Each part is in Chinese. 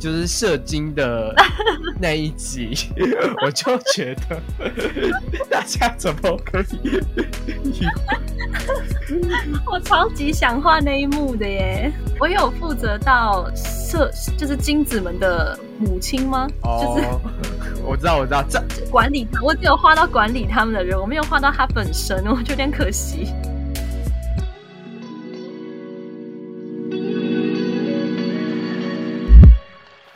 就是射精的 那一集，我就觉得 大家怎么可以？我超级想画那一幕的耶！我有负责到射，就是精子们的母亲吗？就是我知道，我知道，这管理他，我只有画到管理他们的人，我没有画到他本身，我就有点可惜。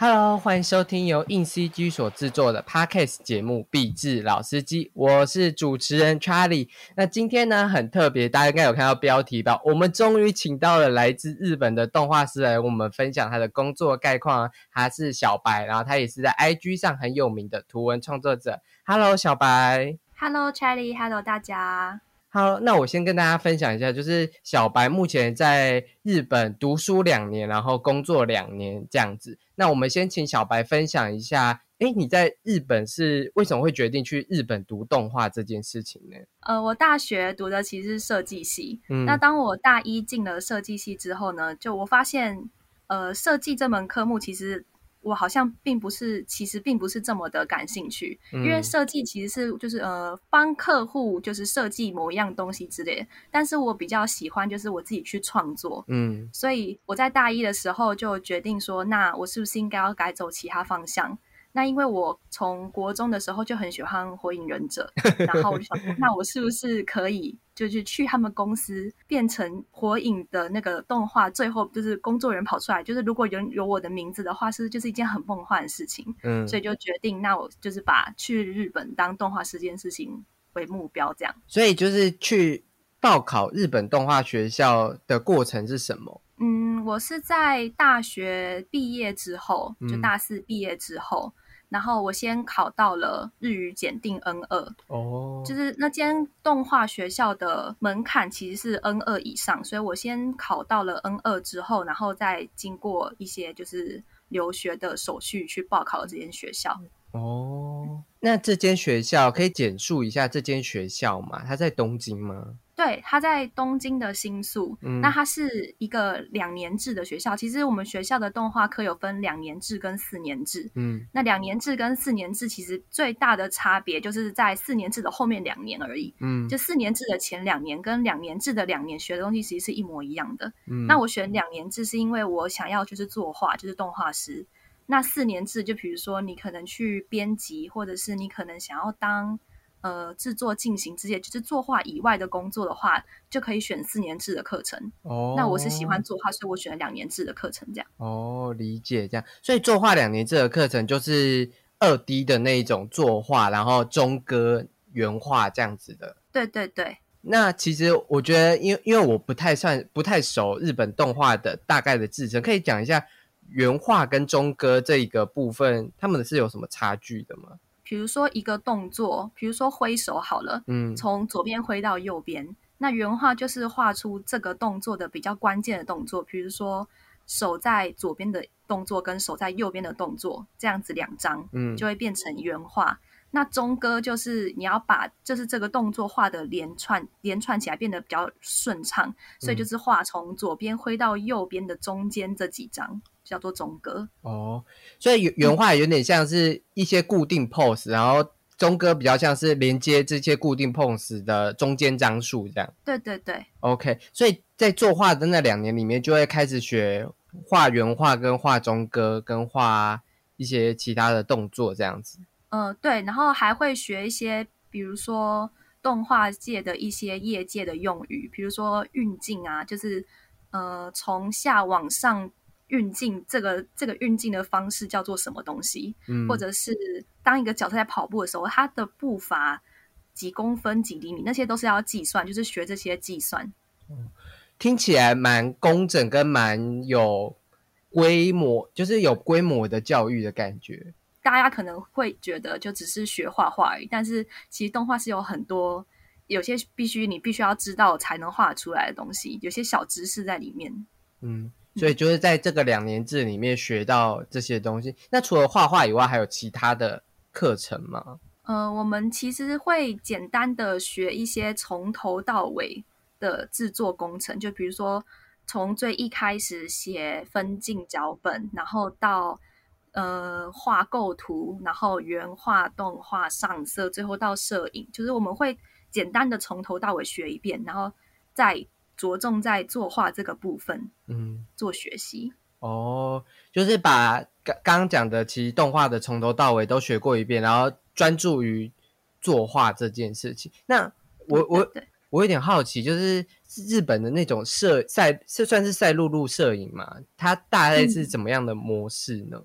Hello，欢迎收听由硬 CG 所制作的 Podcast 节目《壁纸老司机》，我是主持人 Charlie。那今天呢很特别，大家应该有看到标题吧？我们终于请到了来自日本的动画师来我们分享他的工作概况。他是小白，然后他也是在 IG 上很有名的图文创作者。Hello，小白。Hello，Charlie。Hello，大家。好，那我先跟大家分享一下，就是小白目前在日本读书两年，然后工作两年这样子。那我们先请小白分享一下，哎，你在日本是为什么会决定去日本读动画这件事情呢？呃，我大学读的其实是设计系，那当我大一进了设计系之后呢，就我发现，呃，设计这门科目其实。我好像并不是，其实并不是这么的感兴趣，因为设计其实是就是呃帮客户就是设计某一样东西之类，但是我比较喜欢就是我自己去创作，嗯，所以我在大一的时候就决定说，那我是不是应该要改走其他方向？那因为我从国中的时候就很喜欢《火影忍者》，然后我就想，那我是不是可以就是去他们公司变成火影的那个动画，最后就是工作人员跑出来，就是如果有有我的名字的话，是就是一件很梦幻的事情。嗯，所以就决定，那我就是把去日本当动画师这件事情为目标，这样。所以就是去报考日本动画学校的过程是什么？嗯，我是在大学毕业之后，就大四毕业之后。然后我先考到了日语检定 N 二，哦，就是那间动画学校的门槛其实是 N 二以上，所以我先考到了 N 二之后，然后再经过一些就是留学的手续去报考了这间学校。哦，那这间学校可以简述一下这间学校吗？它在东京吗？对，他在东京的新宿。嗯，那它是一个两年制的学校。其实我们学校的动画课有分两年制跟四年制。嗯，那两年制跟四年制其实最大的差别就是在四年制的后面两年而已。嗯，就四年制的前两年跟两年制的两年学的东西其实是一模一样的。嗯，那我选两年制是因为我想要就是作画，就是动画师。那四年制就比如说你可能去编辑，或者是你可能想要当。呃，制作进行之些，就是作画以外的工作的话，就可以选四年制的课程。哦，那我是喜欢作画，所以我选了两年制的课程。这样哦，理解这样。所以作画两年制的课程就是二 D 的那一种作画，然后中歌原画这样子的。对对对。那其实我觉得，因为因为我不太算不太熟日本动画的大概的制程，可以讲一下原画跟中歌这一个部分，他们是有什么差距的吗？比如说一个动作，比如说挥手好了，嗯，从左边挥到右边，那原画就是画出这个动作的比较关键的动作，比如说手在左边的动作跟手在右边的动作，这样子两张，嗯，就会变成原画。那中歌就是你要把就是这个动作画的连串连串起来，变得比较顺畅，所以就是画从左边挥到右边的中间这几张。叫做中歌哦，所以原原画有点像是一些固定 pose，然后中歌比较像是连接这些固定 pose 的中间张数这样。对对对，OK。所以在作画的那两年里面，就会开始学画原画、跟画中歌、跟画一些其他的动作这样子。嗯，对。然后还会学一些，比如说动画界的一些业界的用语，比如说运镜啊，就是呃从下往上。运镜这个这个运镜的方式叫做什么东西？嗯，或者是当一个角色在跑步的时候，他的步伐几公分、几厘米，那些都是要计算，就是学这些计算。嗯，听起来蛮工整跟蛮有规模，就是有规模的教育的感觉。大家可能会觉得就只是学画画而已，但是其实动画是有很多有些必须你必须要知道才能画出来的东西，有些小知识在里面。嗯。所以就是在这个两年制里面学到这些东西。那除了画画以外，还有其他的课程吗？呃，我们其实会简单的学一些从头到尾的制作工程，就比如说从最一开始写分镜脚本，然后到呃画构图，然后原画、动画、上色，最后到摄影，就是我们会简单的从头到尾学一遍，然后再着重在作画这个部分，嗯，做学习。哦，就是把刚刚刚讲的，其实动画的从头到尾都学过一遍，然后专注于作画这件事情。那我我我有点好奇，就是日本的那种摄赛，是算是赛璐璐摄影嘛？它大概是怎么样的模式呢？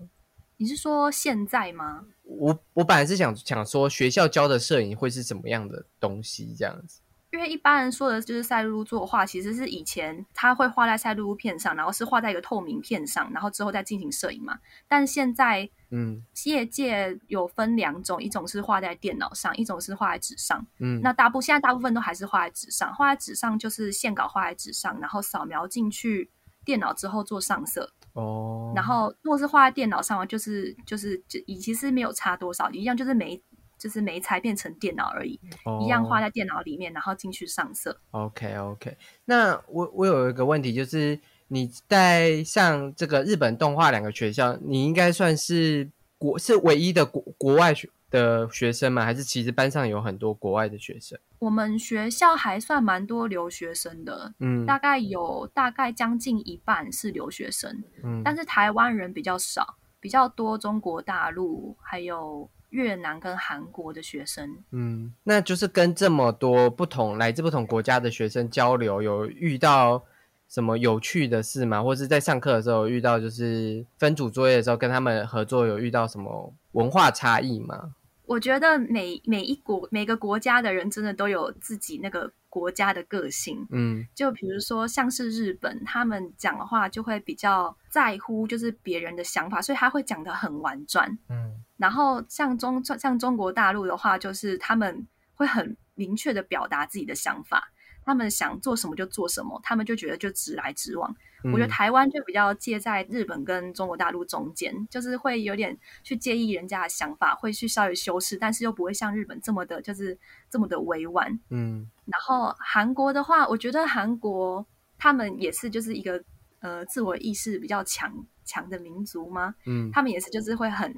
你是说现在吗？我我本来是想想说，学校教的摄影会是怎么样的东西这样子？因为一般人说的就是赛璐璐作画，其实是以前他会画在赛璐璐片上，然后是画在一个透明片上，然后之后再进行摄影嘛。但现在，嗯，业界有分两种，一种是画在电脑上，一种是画在纸上。嗯，那大部现在大部分都还是画在纸上，画在纸上就是线稿画在纸上，然后扫描进去电脑之后做上色。哦，然后如果是画在电脑上，就是就是就其实没有差多少，一样就是每。就是没才变成电脑而已，一样画在电脑里面，然后进去上色。OK OK，那我我有一个问题，就是你在上这个日本动画两个学校，你应该算是国是唯一的国国外学的学生吗？还是其实班上有很多国外的学生？我们学校还算蛮多留学生的，嗯，大概有大概将近一半是留学生，嗯，但是台湾人比较少，比较多中国大陆还有。越南跟韩国的学生，嗯，那就是跟这么多不同来自不同国家的学生交流，有遇到什么有趣的事吗？或者是在上课的时候遇到，就是分组作业的时候跟他们合作，有遇到什么文化差异吗？我觉得每每一国每个国家的人真的都有自己那个国家的个性，嗯，就比如说像是日本，他们讲的话就会比较在乎就是别人的想法，所以他会讲的很婉转，嗯。然后像中像中国大陆的话，就是他们会很明确的表达自己的想法，他们想做什么就做什么，他们就觉得就直来直往。我觉得台湾就比较介在日本跟中国大陆中间，就是会有点去介意人家的想法，会去稍微修饰，但是又不会像日本这么的，就是这么的委婉。嗯。然后韩国的话，我觉得韩国他们也是就是一个呃自我意识比较强强的民族吗？嗯。他们也是就是会很。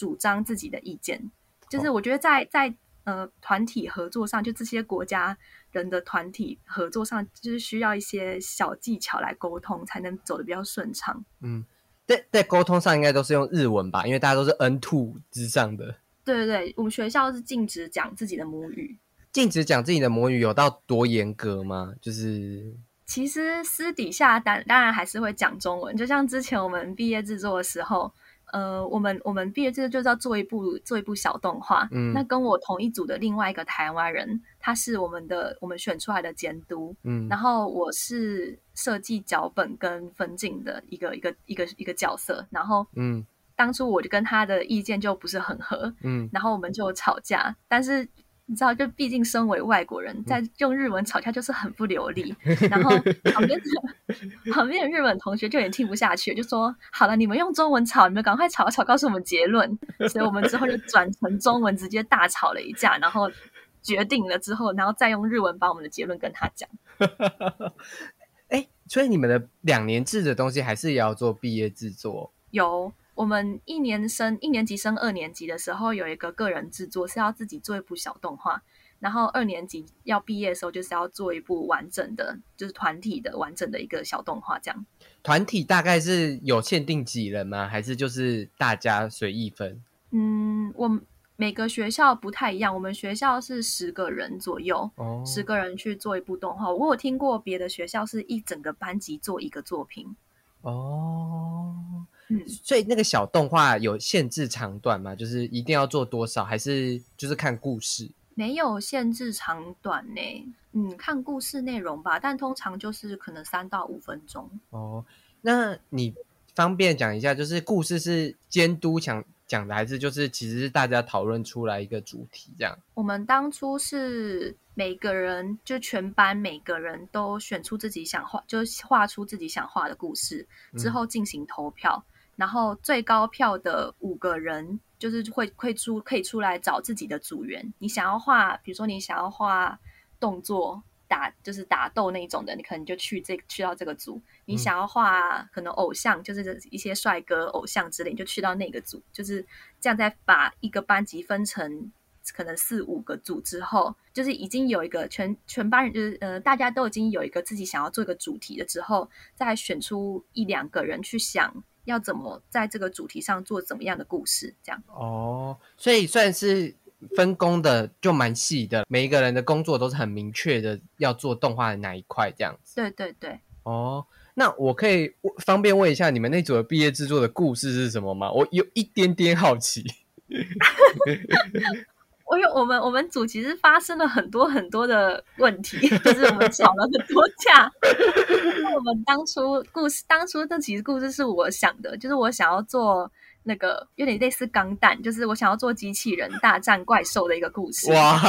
主张自己的意见，就是我觉得在在呃团体合作上，就这些国家人的团体合作上，就是需要一些小技巧来沟通，才能走的比较顺畅。嗯，在在沟通上应该都是用日文吧，因为大家都是 N two 之上的。对对对，我们学校是禁止讲自己的母语，禁止讲自己的母语有到多严格吗？就是其实私底下当当然还是会讲中文，就像之前我们毕业制作的时候。呃，我们我们毕业之后就是要做一部做一部小动画。嗯，那跟我同一组的另外一个台湾人，他是我们的我们选出来的监督。嗯，然后我是设计脚本跟分镜的一个一个一个一个角色。然后，嗯，当初我就跟他的意见就不是很合。嗯，然后我们就吵架，但是。你知道，就毕竟身为外国人，在用日文吵架就是很不流利。然后旁边的 旁边的日本同学就也听不下去，就说：“好了，你们用中文吵，你们赶快吵一吵，告诉我们结论。”所以我们之后就转成中文，直接大吵了一架，然后决定了之后，然后再用日文把我们的结论跟他讲。哎，所以你们的两年制的东西还是也要做毕业制作？有。我们一年升一年级升二年级的时候，有一个个人制作是要自己做一部小动画，然后二年级要毕业的时候，就是要做一部完整的，就是团体的完整的一个小动画。这样，团体大概是有限定几人吗？还是就是大家随意分？嗯，我每个学校不太一样，我们学校是十个人左右，十个人去做一部动画。我有听过别的学校是一整个班级做一个作品。哦。嗯，所以那个小动画有限制长短吗？就是一定要做多少，还是就是看故事？没有限制长短呢。嗯，看故事内容吧，但通常就是可能三到五分钟。哦，那你方便讲一下，就是故事是监督讲讲的，还是就是其实是大家讨论出来一个主题这样？我们当初是每个人就全班每个人都选出自己想画，就画出自己想画的故事之后进行投票。然后最高票的五个人就是会会出可以出来找自己的组员。你想要画，比如说你想要画动作，打就是打斗那种的，你可能就去这去到这个组。你想要画可能偶像，就是一些帅哥偶像之类，你就去到那个组。就是这样，再把一个班级分成可能四五个组之后，就是已经有一个全全班人，就是呃大家都已经有一个自己想要做一个主题了之后，再选出一两个人去想要怎么在这个主题上做怎么样的故事，这样。哦，所以算是。分工的就蛮细的，每一个人的工作都是很明确的，要做动画的哪一块这样子。对对对。哦，那我可以方便问一下，你们那组的毕业制作的故事是什么吗？我有一点点好奇。我有，我们我们组其实发生了很多很多的问题，就是我们吵了很多架。我们当初故事，当初这其实故事是我想的，就是我想要做。那个有点类似钢弹，就是我想要做机器人大战怪兽的一个故事。哇！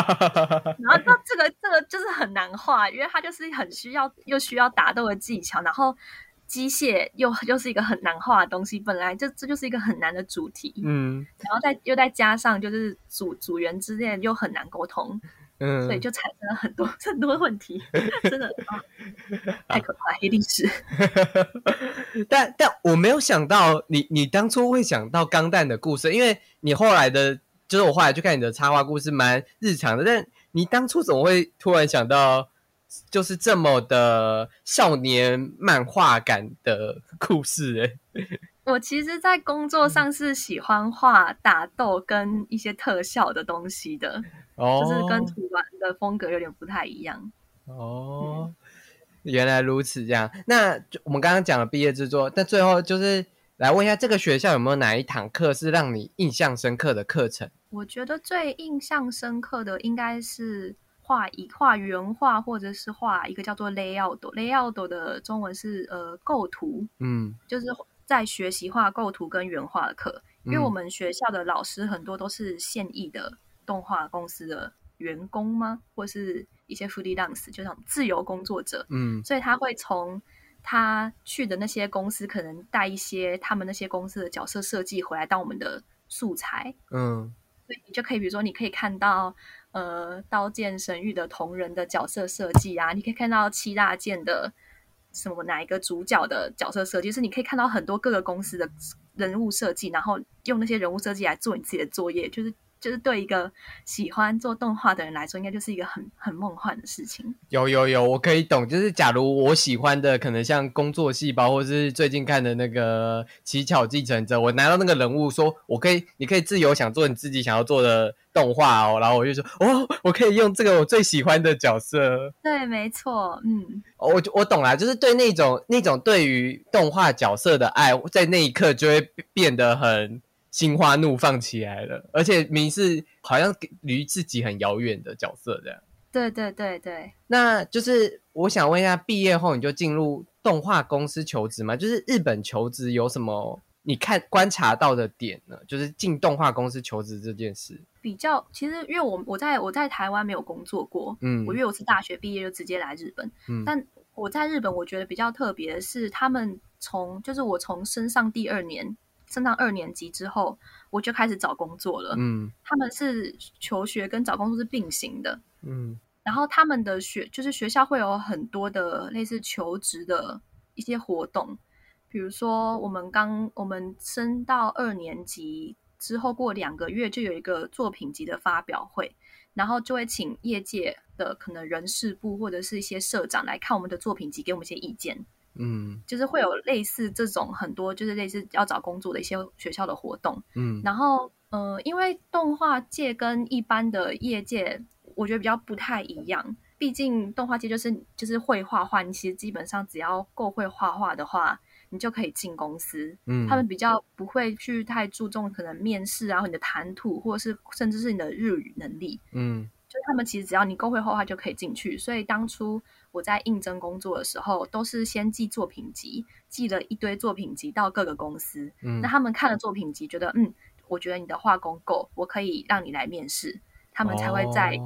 然后那这个这个就是很难画，因为它就是很需要又需要打斗的技巧，然后机械又又是一个很难画的东西。本来就这就是一个很难的主题，嗯，然后再又再加上就是组组员之间又很难沟通。嗯，所以就产生了很多 很多问题，真的啊，太可怕，一定是。但但我没有想到，你你当初会想到钢弹的故事，因为你后来的，就是我后来去看你的插画故事，蛮日常的。但你当初怎么会突然想到，就是这么的少年漫画感的故事？哎。我其实，在工作上是喜欢画打斗跟一些特效的东西的，哦就是跟图玩的风格有点不太一样。哦，原来如此，这样。那我们刚刚讲了毕业制作，但最后就是来问一下，这个学校有没有哪一堂课是让你印象深刻的课程？我觉得最印象深刻的应该是画一画原画，或者是画一个叫做 layout，layout 的中文是呃构图，嗯，就是。在学习画构图跟原画的课，因为我们学校的老师很多都是现役的动画公司的员工吗？或是一些 freelance，就像自由工作者。嗯，所以他会从他去的那些公司，可能带一些他们那些公司的角色设计回来当我们的素材。嗯，所以你就可以，比如说，你可以看到呃《刀剑神域》的同人的角色设计啊，你可以看到七大剑的。什么哪一个主角的角色设计？就是你可以看到很多各个公司的人物设计，然后用那些人物设计来做你自己的作业，就是。就是对一个喜欢做动画的人来说，应该就是一个很很梦幻的事情。有有有，我可以懂。就是假如我喜欢的可能像工作细胞，或者是最近看的那个乞巧继承者，我拿到那个人物，说我可以，你可以自由想做你自己想要做的动画哦。然后我就说，哦，我可以用这个我最喜欢的角色。对，没错，嗯，我我懂了，就是对那种那种对于动画角色的爱，在那一刻就会变得很。心花怒放起来了，而且明是好像离自己很遥远的角色这样。对对对对，那就是我想问一下，毕业后你就进入动画公司求职吗？就是日本求职有什么你看观察到的点呢？就是进动画公司求职这件事，比较其实因为我我在我在台湾没有工作过，嗯，我因为我是大学毕业就直接来日本，嗯，但我在日本我觉得比较特别的是，他们从就是我从升上第二年。升到二年级之后，我就开始找工作了。嗯，他们是求学跟找工作是并行的。嗯，然后他们的学就是学校会有很多的类似求职的一些活动，比如说我们刚我们升到二年级之后，过两个月就有一个作品集的发表会，然后就会请业界的可能人事部或者是一些社长来看我们的作品集，给我们一些意见。嗯，就是会有类似这种很多，就是类似要找工作的一些学校的活动。嗯，然后呃，因为动画界跟一般的业界，我觉得比较不太一样。毕竟动画界就是就是会画画，你其实基本上只要够会画画的话，你就可以进公司。嗯，他们比较不会去太注重可能面试啊，或你的谈吐，或者是甚至是你的日语能力。嗯，就他们其实只要你够会画画就可以进去。所以当初。我在应征工作的时候，都是先寄作品集，寄了一堆作品集到各个公司。嗯，那他们看了作品集，觉得嗯，我觉得你的画工够，我可以让你来面试。他们才会在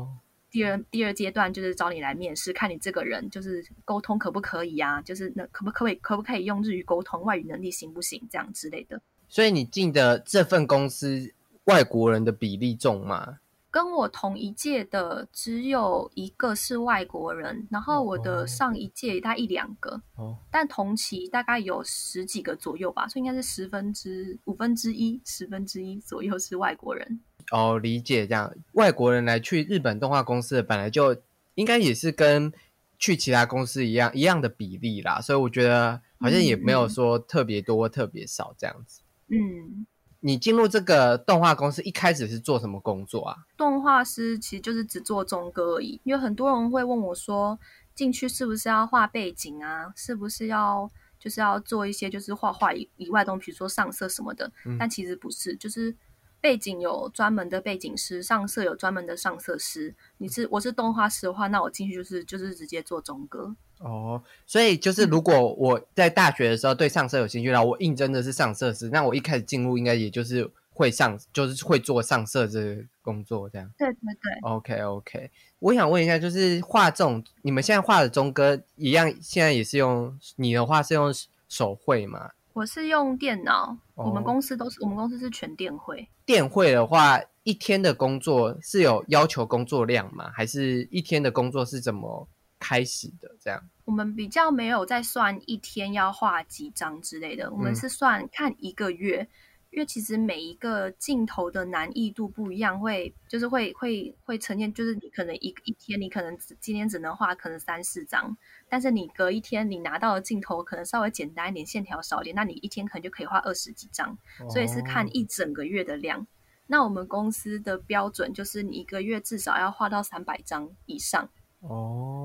第二第二阶段，就是找你来面试，看你这个人就是沟通可不可以啊？就是那可不可以可不可以用日语沟通，外语能力行不行？这样之类的。所以你进的这份公司，外国人的比例重吗？跟我同一届的只有一个是外国人，然后我的上一届大概一两个，哦，但同期大概有十几个左右吧，所以应该是十分之五分之一，十分之一左右是外国人。哦，理解这样，外国人来去日本动画公司的本来就应该也是跟去其他公司一样一样的比例啦，所以我觉得好像也没有说特别多特别少这样子。嗯。你进入这个动画公司一开始是做什么工作啊？动画师其实就是只做中歌而已。因为很多人会问我说，进去是不是要画背景啊？是不是要就是要做一些就是画画以以外东西，比如说上色什么的？但其实不是，就是。背景有专门的背景师，上色有专门的上色师。你是我是动画师的话，那我进去就是就是直接做中歌。哦，所以就是如果我在大学的时候对上色有兴趣，然后我应征的是上色师，那我一开始进入应该也就是会上，就是会做上色这个工作这样。对对对。OK OK，我想问一下，就是画这种你们现在画的中哥一样，现在也是用你的话是用手绘吗？我是用电脑，我们公司都是我们公司是全电绘。电绘的话，一天的工作是有要求工作量吗？还是一天的工作是怎么开始的？这样，我们比较没有在算一天要画几张之类的，我们是算看一个月。因为其实每一个镜头的难易度不一样，会就是会会会呈现，就是你可能一一天你可能今天只能画可能三四张，但是你隔一天你拿到的镜头可能稍微简单一点，线条少一点，那你一天可能就可以画二十几张，所以是看一整个月的量。那我们公司的标准就是你一个月至少要画到三百张以上。哦，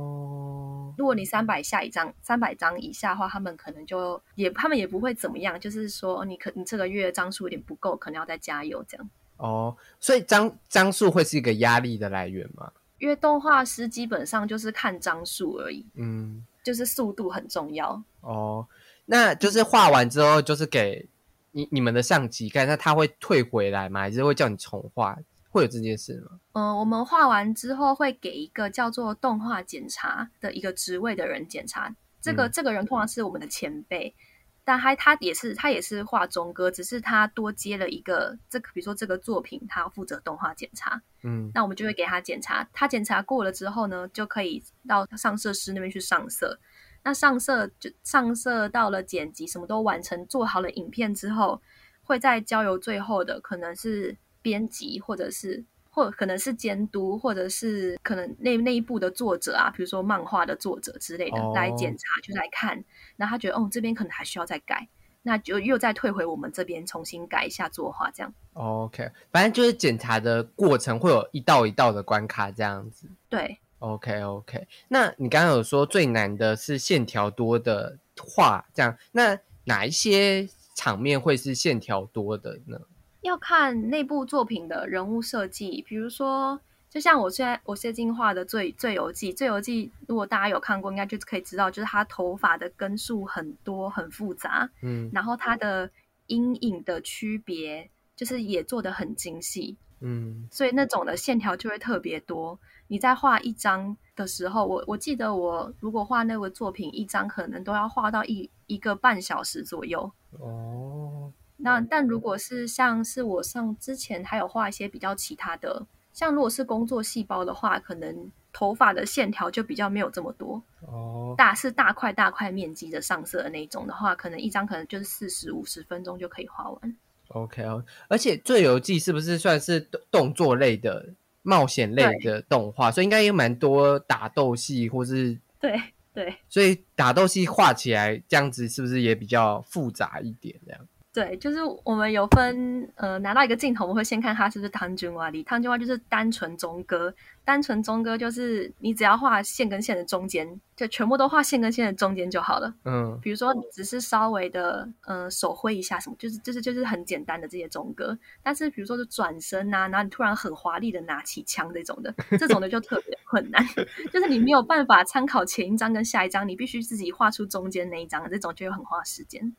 如果你三百下一张，三百张以下的话，他们可能就也他们也不会怎么样，就是说你可你这个月张数有点不够，可能要再加油这样。哦，所以张张数会是一个压力的来源吗？因为动画师基本上就是看张数而已，嗯，就是速度很重要。哦，那就是画完之后就是给你你们的上级看，那他会退回来吗？还是会叫你重画？会有这件事吗？嗯，我们画完之后会给一个叫做动画检查的一个职位的人检查。这个这个人通常是我们的前辈，但他他也是他也是画中歌，只是他多接了一个这个，比如说这个作品他要负责动画检查。嗯，那我们就会给他检查，他检查过了之后呢，就可以到上色师那边去上色。那上色就上色到了剪辑，什么都完成，做好了影片之后，会再交由最后的可能是。编辑，或者是或可能是监督，或者是可能那那一部的作者啊，比如说漫画的作者之类的来检查，就来看。那他觉得，哦，这边可能还需要再改，那就又再退回我们这边重新改一下作画，这样。OK，反正就是检查的过程会有一道一道的关卡这样子。对，OK OK。那你刚刚有说最难的是线条多的画，这样，那哪一些场面会是线条多的呢？要看内部作品的人物设计，比如说，就像我现在我最近画的《最最游记》，《最游记》如果大家有看过，应该就可以知道，就是他头发的根数很多，很复杂，嗯，然后他的阴影的区别，就是也做的很精细，嗯，所以那种的线条就会特别多。你在画一张的时候，我我记得我如果画那个作品一张，可能都要画到一一个半小时左右。哦。那但如果是像是我上之前还有画一些比较其他的，像如果是工作细胞的话，可能头发的线条就比较没有这么多哦。大是大块大块面积的上色的那种的话，可能一张可能就是四十五十分钟就可以画完。OK 哦，而且《最游记》是不是算是动作类的冒险类的动画？所以应该有蛮多打斗戏，或是对对，所以打斗戏画起来这样子是不是也比较复杂一点？这样。对，就是我们有分，呃，拿到一个镜头，我们会先看它是不是汤君瓦里。汤君瓦就是单纯中歌，单纯中歌就是你只要画线跟线的中间，就全部都画线跟线的中间就好了。嗯，比如说你只是稍微的，呃，手挥一下什么，就是就是就是很简单的这些中歌。但是比如说是转身啊，然后你突然很华丽的拿起枪这种的，这种的就特别困难，就是你没有办法参考前一张跟下一张，你必须自己画出中间那一张，这种就很花时间。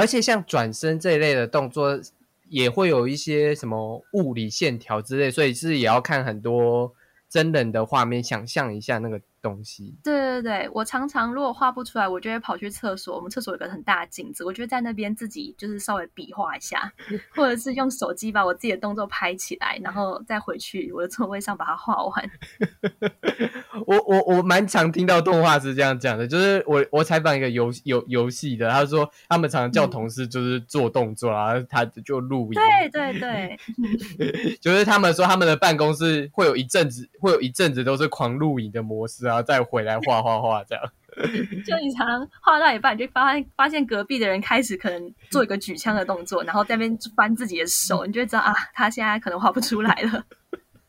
而且像转身这一类的动作，也会有一些什么物理线条之类，所以是也要看很多真人的画面，想象一下那个东西。对对对，我常常如果画不出来，我就会跑去厕所。我们厕所有个很大的镜子，我就在那边自己就是稍微比划一下，或者是用手机把我自己的动作拍起来，然后再回去我的座位上把它画完。我我我蛮常听到动画是这样讲的，就是我我采访一个游游游戏的，他说他们常常叫同事就是做动作啊，他就录影。对对对，就是他们说他们的办公室会有一阵子会有一阵子都是狂录影的模式啊，再回来画画画这样。就你常常画到一半，就发现发现隔壁的人开始可能做一个举枪的动作，然后在那边翻自己的手，你就知道啊，他现在可能画不出来了。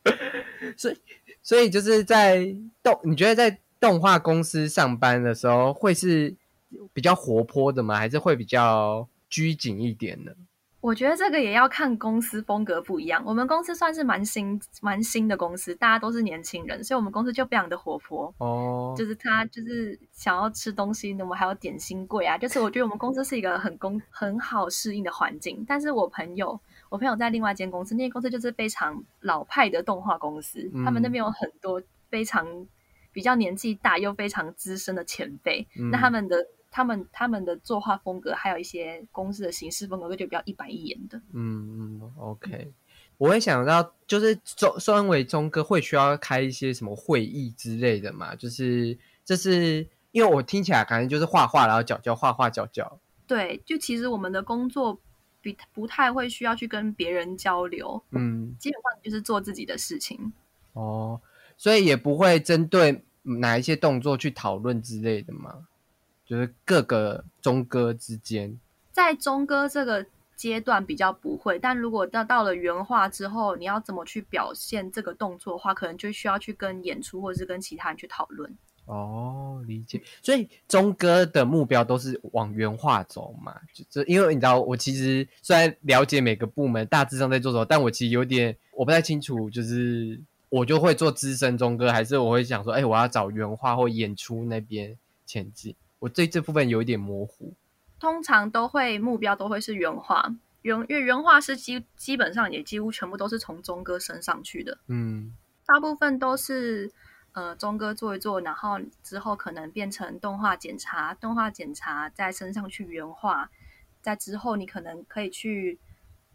所以。所以就是在动，你觉得在动画公司上班的时候，会是比较活泼的吗？还是会比较拘谨一点呢？我觉得这个也要看公司风格不一样。我们公司算是蛮新、蛮新的公司，大家都是年轻人，所以我们公司就非常的活泼哦。就是他就是想要吃东西，我们还有点心柜啊。就是我觉得我们公司是一个很公很好适应的环境。但是我朋友。我朋友在另外一间公司，那间公司就是非常老派的动画公司，他们那边有很多非常比较年纪大又非常资深的前辈。那他们的、他们、他们的作画风格，还有一些公司的形式风格，就比较一板一眼的。嗯嗯，OK。我会想到，就是中身为中哥，会需要开一些什么会议之类的嘛？就是这是因为我听起来感觉就是画画，然后脚脚画画脚脚。对，就其实我们的工作。比不太会需要去跟别人交流，嗯，基本上就是做自己的事情。哦，所以也不会针对哪一些动作去讨论之类的吗？就是各个中歌之间，在中歌这个阶段比较不会，但如果到到了原画之后，你要怎么去表现这个动作的话，可能就需要去跟演出或者是跟其他人去讨论。哦，理解。所以中哥的目标都是往原画走嘛？就因为你知道，我其实虽然了解每个部门大致上在做什么，但我其实有点我不太清楚，就是我就会做资深中哥，还是我会想说，哎，我要找原画或演出那边前进。我对这部分有一点模糊。通常都会目标都会是原画，原因为原画是基基本上也几乎全部都是从钟哥升上去的。嗯，大部分都是。呃，钟哥做一做，然后之后可能变成动画检查，动画检查再升上去原画，在之后你可能可以去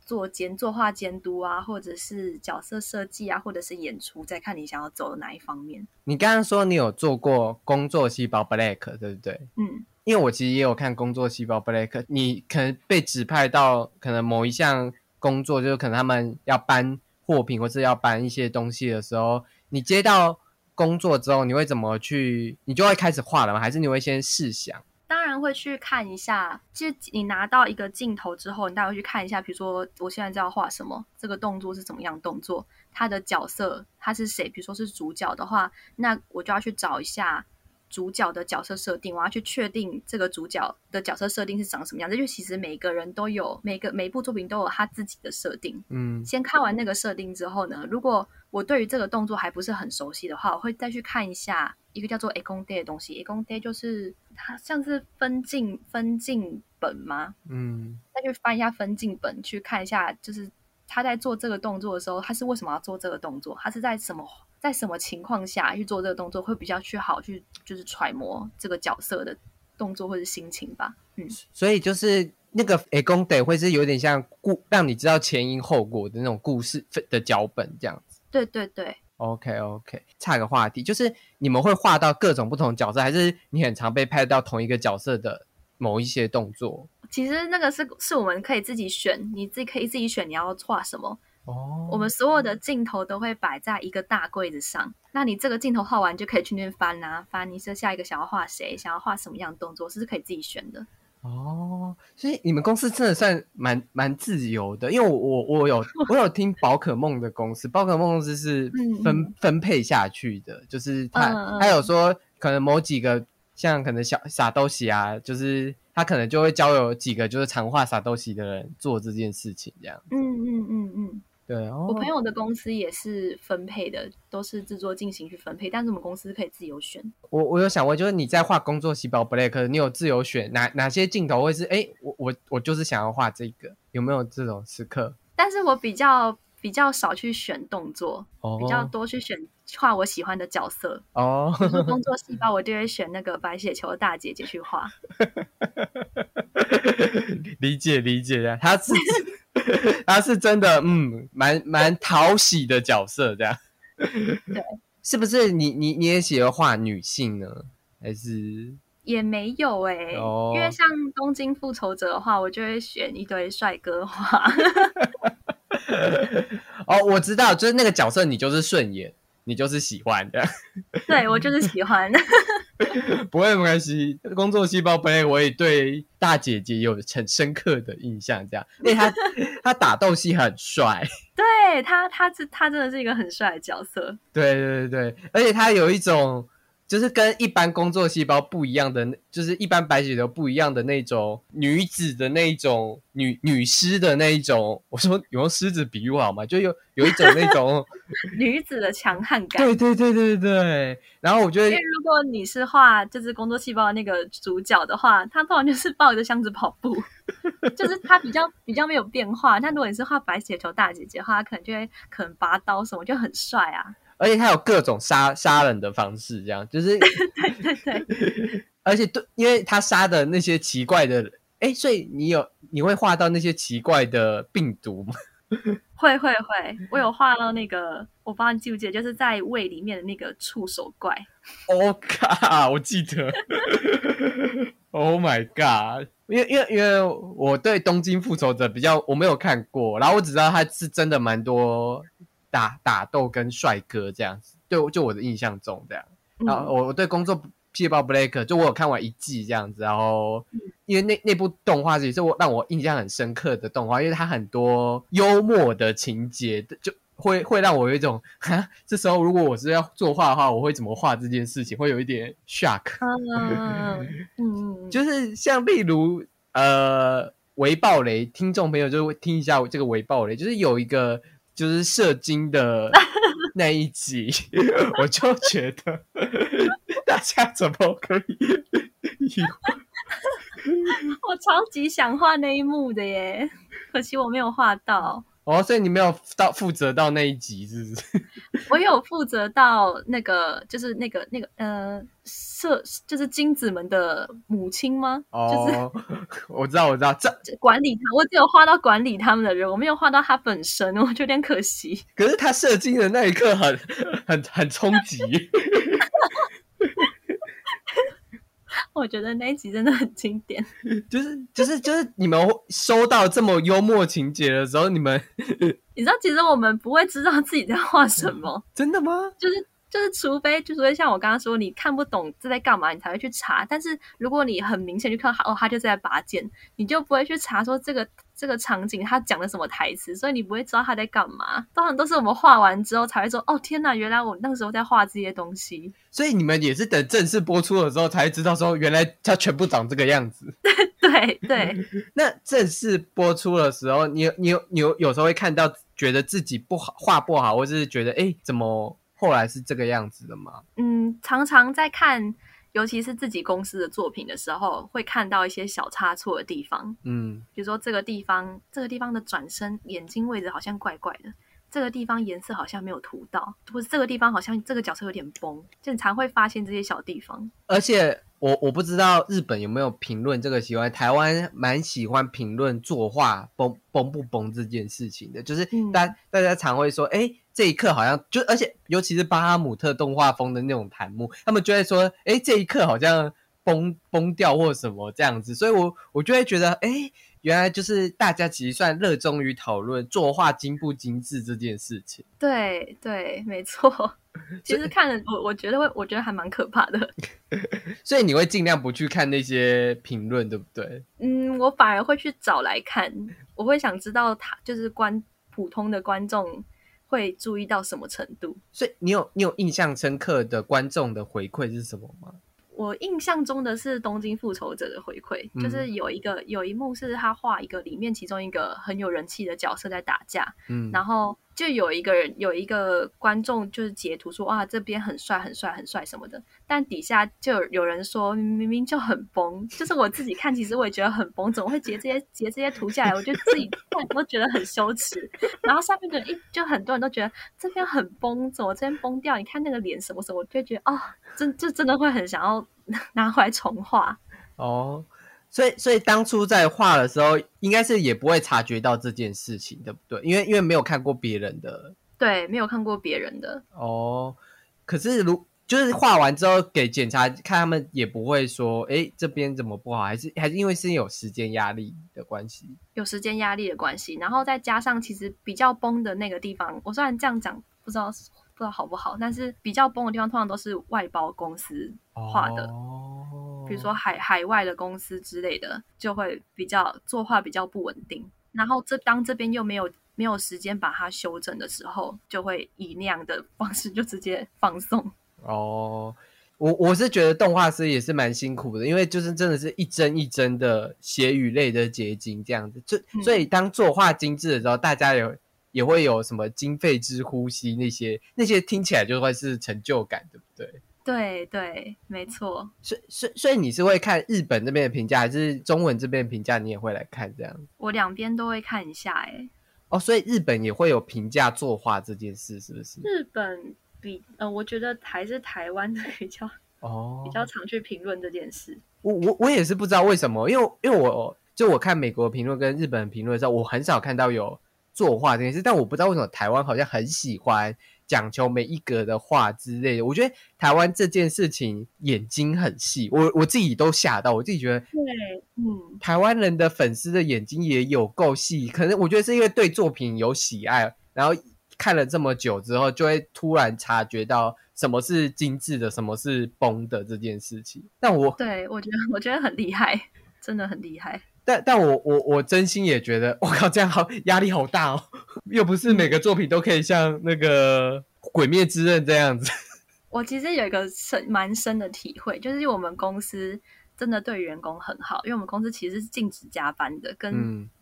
做监作画监督啊，或者是角色设计啊，或者是演出，再看你想要走的哪一方面。你刚刚说你有做过工作细胞 Black，对不对？嗯，因为我其实也有看工作细胞 Black，你可能被指派到可能某一项工作，就是可能他们要搬货品或是要搬一些东西的时候，你接到。工作之后你会怎么去？你就会开始画了吗？还是你会先试想？当然会去看一下。就你拿到一个镜头之后，你大概去看一下，比如说我现在在要画什么，这个动作是怎么样动作，他的角色他是谁？比如说是主角的话，那我就要去找一下。主角的角色设定，我要去确定这个主角的角色设定是长什么样子。就其实每个人都有每个每一部作品都有他自己的设定。嗯，先看完那个设定之后呢，如果我对于这个动作还不是很熟悉的话，我会再去看一下一个叫做 “a g o n day 的东西。a g o n day 就是它像是分镜分镜本吗？嗯，再去翻一下分镜本，去看一下，就是他在做这个动作的时候，他是为什么要做这个动作？他是在什么？在什么情况下去做这个动作会比较去好去就是揣摩这个角色的动作或者心情吧。嗯，所以就是那个诶功得会是有点像故让你知道前因后果的那种故事的脚本这样子。对对对。OK OK，差个话题，就是你们会画到各种不同角色，还是你很常被拍到同一个角色的某一些动作？其实那个是是我们可以自己选，你自己可以自己选你要画什么。哦，我们所有的镜头都会摆在一个大柜子上。那你这个镜头画完，就可以去那边翻啊翻。你是下一个想要画谁，想要画什么样的动作，是可以自己选的。哦，所以你们公司真的算蛮蛮自由的。因为我我我有 我有听宝可梦的公司，宝可梦公司是分分配下去的，就是他他有说可能某几个像可能小傻豆喜啊，就是他可能就会交有几个就是常画傻豆喜的人做这件事情，这样。嗯嗯嗯嗯。对，我朋友的公司也是分配的，都是制作进行去分配，但是我们公司可以自由选。我我有想问，就是你在画工作细胞 Black，你有自由选哪哪些镜头会是？哎，我我我就是想要画这个，有没有这种时刻？但是我比较。比较少去选动作，比较多去选画我喜欢的角色。哦，工作细胞我就会选那个白血球大姐姐去画。理解理解呀，他是 他是真的，嗯，蛮蛮讨喜的角色，这样。对，是不是你你你也喜欢画女性呢？还是？也没有哎，因为像《东京复仇者》的话，我就会选一堆帅哥画。哦，我知道，就是那个角色，你就是顺眼，你就是喜欢的。对，我就是喜欢。不会没关系，工作细胞本我也对大姐姐有很深刻的印象，这样，因为她 她打斗戏很帅。对他，他是他真的是一个很帅的角色。对对对对，而且他有一种。就是跟一般工作细胞不一样的，就是一般白血球不一样的那种女子的那种女女狮的那一种。我说有用狮子比喻好吗？就有有一种那种 女子的强悍感。对对对对对。然后我觉得，因为如果你是画就是工作细胞的那个主角的话，他通常就是抱着箱子跑步，就是他比较比较没有变化。但如果你是画白血球大姐姐的话，他可能就会可能拔刀什么就很帅啊。而且他有各种杀杀人的方式，这样就是 对对 对，而且对，因为他杀的那些奇怪的，哎，所以你有你会画到那些奇怪的病毒吗？会会会，我有画到那个，我不知道你记不记得，就是在胃里面的那个触手怪。Oh god，我记得。Oh my god，因为因为因为我对《东京复仇者》比较我没有看过，然后我只知道他是真的蛮多。打打斗跟帅哥这样子，对就我的印象中这样。然后我我对工作细胞 Blake 就我有看完一季这样子，然后因为那那部动画也是我让我印象很深刻的动画，因为它很多幽默的情节，就会会让我有一种哈，这时候如果我是要作画的话，我会怎么画这件事情，会有一点 shock。嗯嗯，就是像例如呃，维暴雷，听众朋友就会听一下这个维暴雷，就是有一个。就是射精的 那一集，我就觉得大家怎么可以？我超级想画那一幕的耶，可惜我没有画到。哦，所以你没有到负责到那一集，是不是？我有负责到那个，就是那个那个呃，社就是金子们的母亲吗？哦，我知道，我知道，这管理他，我只有画到管理他们的人，我没有画到他本身，我觉得有点可惜。可是他射精的那一刻很很很冲击。我觉得那一集真的很经典，就是就是就是你们收到这么幽默情节的时候，你们 你知道，其实我们不会知道自己在画什么，真的吗？就是就是，除非就是像我刚刚说，你看不懂这在干嘛，你才会去查。但是如果你很明显就看到哦，他就在拔剑，你就不会去查说这个。这个场景他讲的什么台词，所以你不会知道他在干嘛。当然都是我们画完之后才会说：“哦，天哪，原来我那个时候在画这些东西。”所以你们也是等正式播出的时候才知道说，原来他全部长这个样子。对 对。那正式播出的时候，你你有你有有时候会看到觉得自己不好画不好，或者是觉得哎，怎么后来是这个样子的吗？嗯，常常在看。尤其是自己公司的作品的时候，会看到一些小差错的地方。嗯，比如说这个地方，这个地方的转身眼睛位置好像怪怪的，这个地方颜色好像没有涂到，或者这个地方好像这个角色有点崩，就常会发现这些小地方。而且我我不知道日本有没有评论这个习惯，台湾蛮喜欢评论作画崩崩不崩这件事情的，就是大大家常会说，哎。这一刻好像就，而且尤其是巴哈姆特动画风的那种弹幕，他们就会说：“哎，这一刻好像崩崩掉或什么这样子。”所以，我我就会觉得，哎，原来就是大家其实算热衷于讨论作画精不精致这件事情。对对，没错。其实看了我，我觉得会，我觉得还蛮可怕的。所以你会尽量不去看那些评论，对不对？嗯，我反而会去找来看，我会想知道他就是观普通的观众。会注意到什么程度？所以你有你有印象深刻的观众的回馈是什么吗？我印象中的是《东京复仇者》的回馈，就是有一个有一幕是他画一个里面其中一个很有人气的角色在打架，嗯，然后就有一个人有一个观众就是截图说哇这边很帅很帅很帅什么的，但底下就有人说明明就很崩，就是我自己看其实我也觉得很崩，怎么会截这些截这些图下来？我就自己看都觉得很羞耻。然后下面的一就很多人都觉得这边很崩，怎么这边崩掉？你看那个脸什么什么，我就觉得哦，真就真的会很想要 拿回来重画哦。所以，所以当初在画的时候，应该是也不会察觉到这件事情，对不对？因为，因为没有看过别人的，对，没有看过别人的。哦，可是如就是画完之后给检查看，他们也不会说，哎，这边怎么不好？还是还是因为是有时间压力的关系？有时间压力的关系，然后再加上其实比较崩的那个地方，我虽然这样讲，不知道不知道好不好，但是比较崩的地方通常都是外包公司画的。比如说海海外的公司之类的，就会比较作画比较不稳定。然后这当这边又没有没有时间把它修正的时候，就会以那样的方式就直接放送。哦，我我是觉得动画师也是蛮辛苦的，因为就是真的是一帧一帧的血与泪的结晶这样子。就所以当作画精致的时候，大家有也会有什么经费之呼吸那些那些听起来就会是成就感，对不对？对对，没错。所所所以你是会看日本这边的评价，还是中文这边的评价？你也会来看这样？我两边都会看一下，哎。哦，所以日本也会有评价作画这件事，是不是？日本比呃，我觉得还是台湾的比较 哦，比较常去评论这件事。我我我也是不知道为什么，因为因为我就我看美国评论跟日本评论的时候，我很少看到有作画这件事，但我不知道为什么台湾好像很喜欢。讲求每一格的画之类的，我觉得台湾这件事情眼睛很细，我我自己都吓到，我自己觉得，对，嗯，台湾人的粉丝的眼睛也有够细，可能我觉得是因为对作品有喜爱，然后看了这么久之后，就会突然察觉到什么是精致的，什么是崩的这件事情。但我对我觉得我觉得很厉害，真的很厉害。但但我我我真心也觉得，我靠，这样好压力好大哦！又不是每个作品都可以像那个《鬼灭之刃》这样子。我其实有一个深蛮深的体会，就是我们公司真的对员工很好，因为我们公司其实是禁止加班的，跟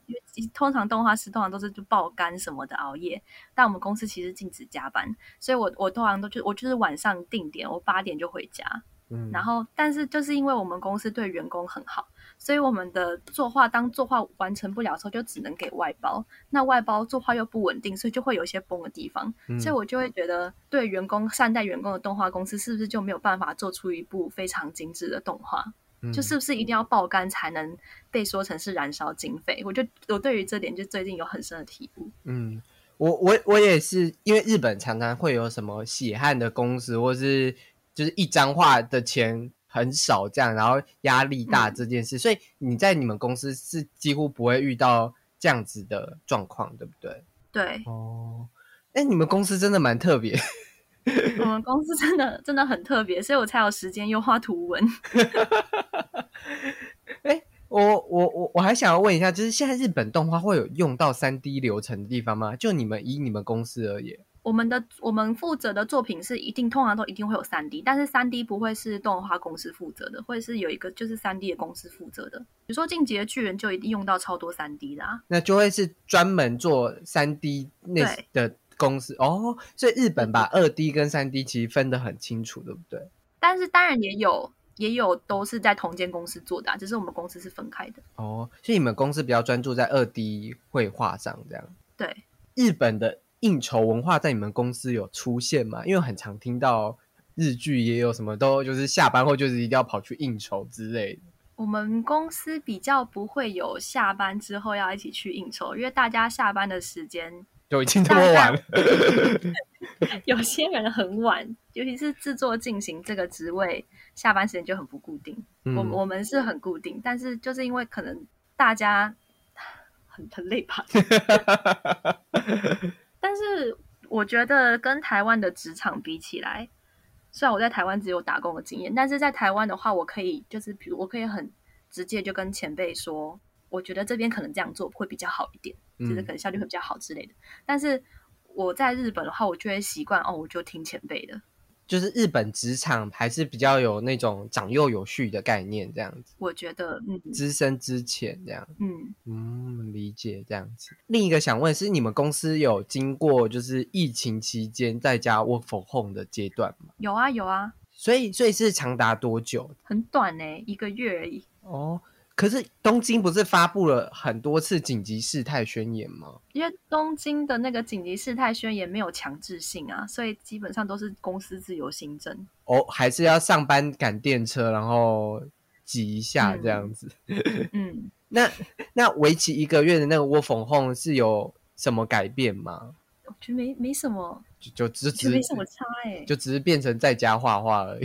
因为通常动画师通常都是就爆肝什么的熬夜，但我们公司其实禁止加班，所以我我通常都就我就是晚上定点，我八点就回家。嗯，然后但是就是因为我们公司对员工很好。所以我们的作画，当作画完成不了的时候，就只能给外包。那外包作画又不稳定，所以就会有一些崩的地方。所以我就会觉得，对员工善待员工的动画公司，是不是就没有办法做出一部非常精致的动画？就是不是一定要爆肝才能被说成是燃烧经费？我就我对于这点就最近有很深的体悟。嗯，我我我也是，因为日本常常会有什么血汗的公司，或是就是一张画的钱。很少这样，然后压力大这件事，所以你在你们公司是几乎不会遇到这样子的状况，对不对？对。哦，哎，你们公司真的蛮特别。我们公司真的真的很特别，所以我才有时间优化图文。哎，我我我我还想要问一下，就是现在日本动画会有用到三 D 流程的地方吗？就你们以你们公司而言。我们的我们负责的作品是一定通常都一定会有三 D，但是三 D 不会是动画公司负责的，会是有一个就是三 D 的公司负责的。比如说《进击的巨人》就一定用到超多三 D 的，那就会是专门做三 D 那的公司哦。所以日本把二 D 跟三 D 其实分得很清楚，对不对？但是当然也有也有都是在同间公司做的，只是我们公司是分开的。哦，所以你们公司比较专注在二 D 绘画上，这样对日本的。应酬文化在你们公司有出现吗？因为很常听到日剧也有什么都就是下班后就是一定要跑去应酬之类的。我们公司比较不会有下班之后要一起去应酬，因为大家下班的时间就已经这么晚了。有些人很晚，尤其是制作进行这个职位，下班时间就很不固定。我我们是很固定，但是就是因为可能大家 很很累吧。但是我觉得跟台湾的职场比起来，虽然我在台湾只有打工的经验，但是在台湾的话，我可以就是比如我可以很直接就跟前辈说，我觉得这边可能这样做会比较好一点，就是可能效率会比较好之类的。但是我在日本的话，我就会习惯哦，我就听前辈的，就是日本职场还是比较有那种长幼有序的概念，这样子。我觉得，嗯，资深之前这样，嗯嗯，理解这样子。另一个想问是，你们公司有经过就是疫情期间在家 work from home 的阶段吗？有啊，有啊。所以，所以是长达多久？很短呢，一个月而已。哦。可是东京不是发布了很多次紧急事态宣言吗？因为东京的那个紧急事态宣言没有强制性啊，所以基本上都是公司自由行政。哦，还是要上班赶电车，然后挤一下这样子。嗯，那那为期一个月的那个窝缝 home 是有什么改变吗？我觉得没没什么，就就只只没什么差哎，就只是变成在家画画而已。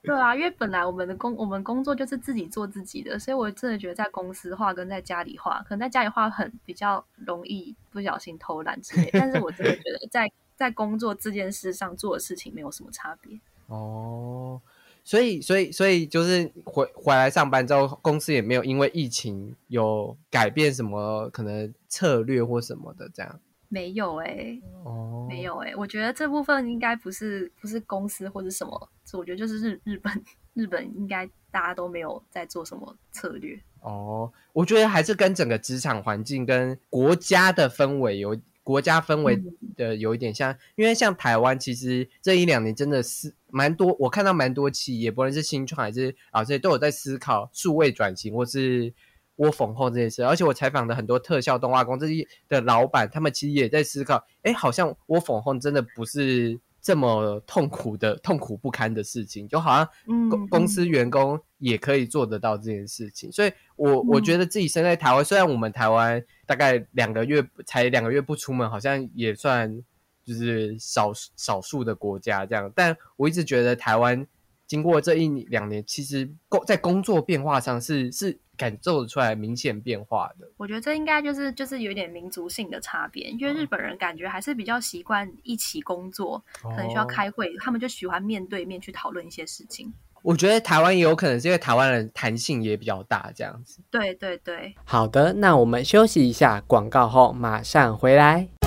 对啊，因为本来我们的工我们工作就是自己做自己的，所以我真的觉得在公司画跟在家里画，可能在家里画很比较容易不小心偷懒之类。但是我真的觉得在在工作这件事上做的事情没有什么差别。哦，所以所以所以就是回回来上班之后，公司也没有因为疫情有改变什么可能策略或什么的这样。没有哎，哦，没有哎，我觉得这部分应该不是不是公司或者什么，我觉得就是日日本日本应该大家都没有在做什么策略。哦，我觉得还是跟整个职场环境跟国家的氛围有国家氛围的有一点像，因为像台湾其实这一两年真的是蛮多，我看到蛮多企业，不论是新创还是啊这些都有在思考数位转型或是。窝缝后这件事，而且我采访的很多特效动画公司的老板，他们其实也在思考，哎，好像我缝后真的不是这么痛苦的、痛苦不堪的事情，就好像公公司员工也可以做得到这件事情。所以，我我觉得自己生在台湾，虽然我们台湾大概两个月才两个月不出门，好像也算就是少少数的国家这样，但我一直觉得台湾经过这一两年，其实工在工作变化上是是。感受得出来明显变化的，我觉得这应该就是就是有点民族性的差别，因为日本人感觉还是比较习惯一起工作，可能需要开会，他们就喜欢面对面去讨论一些事情。我觉得台湾也有可能是因为台湾人弹性也比较大，这样子。对对对，好的，那我们休息一下，广告后马上回来。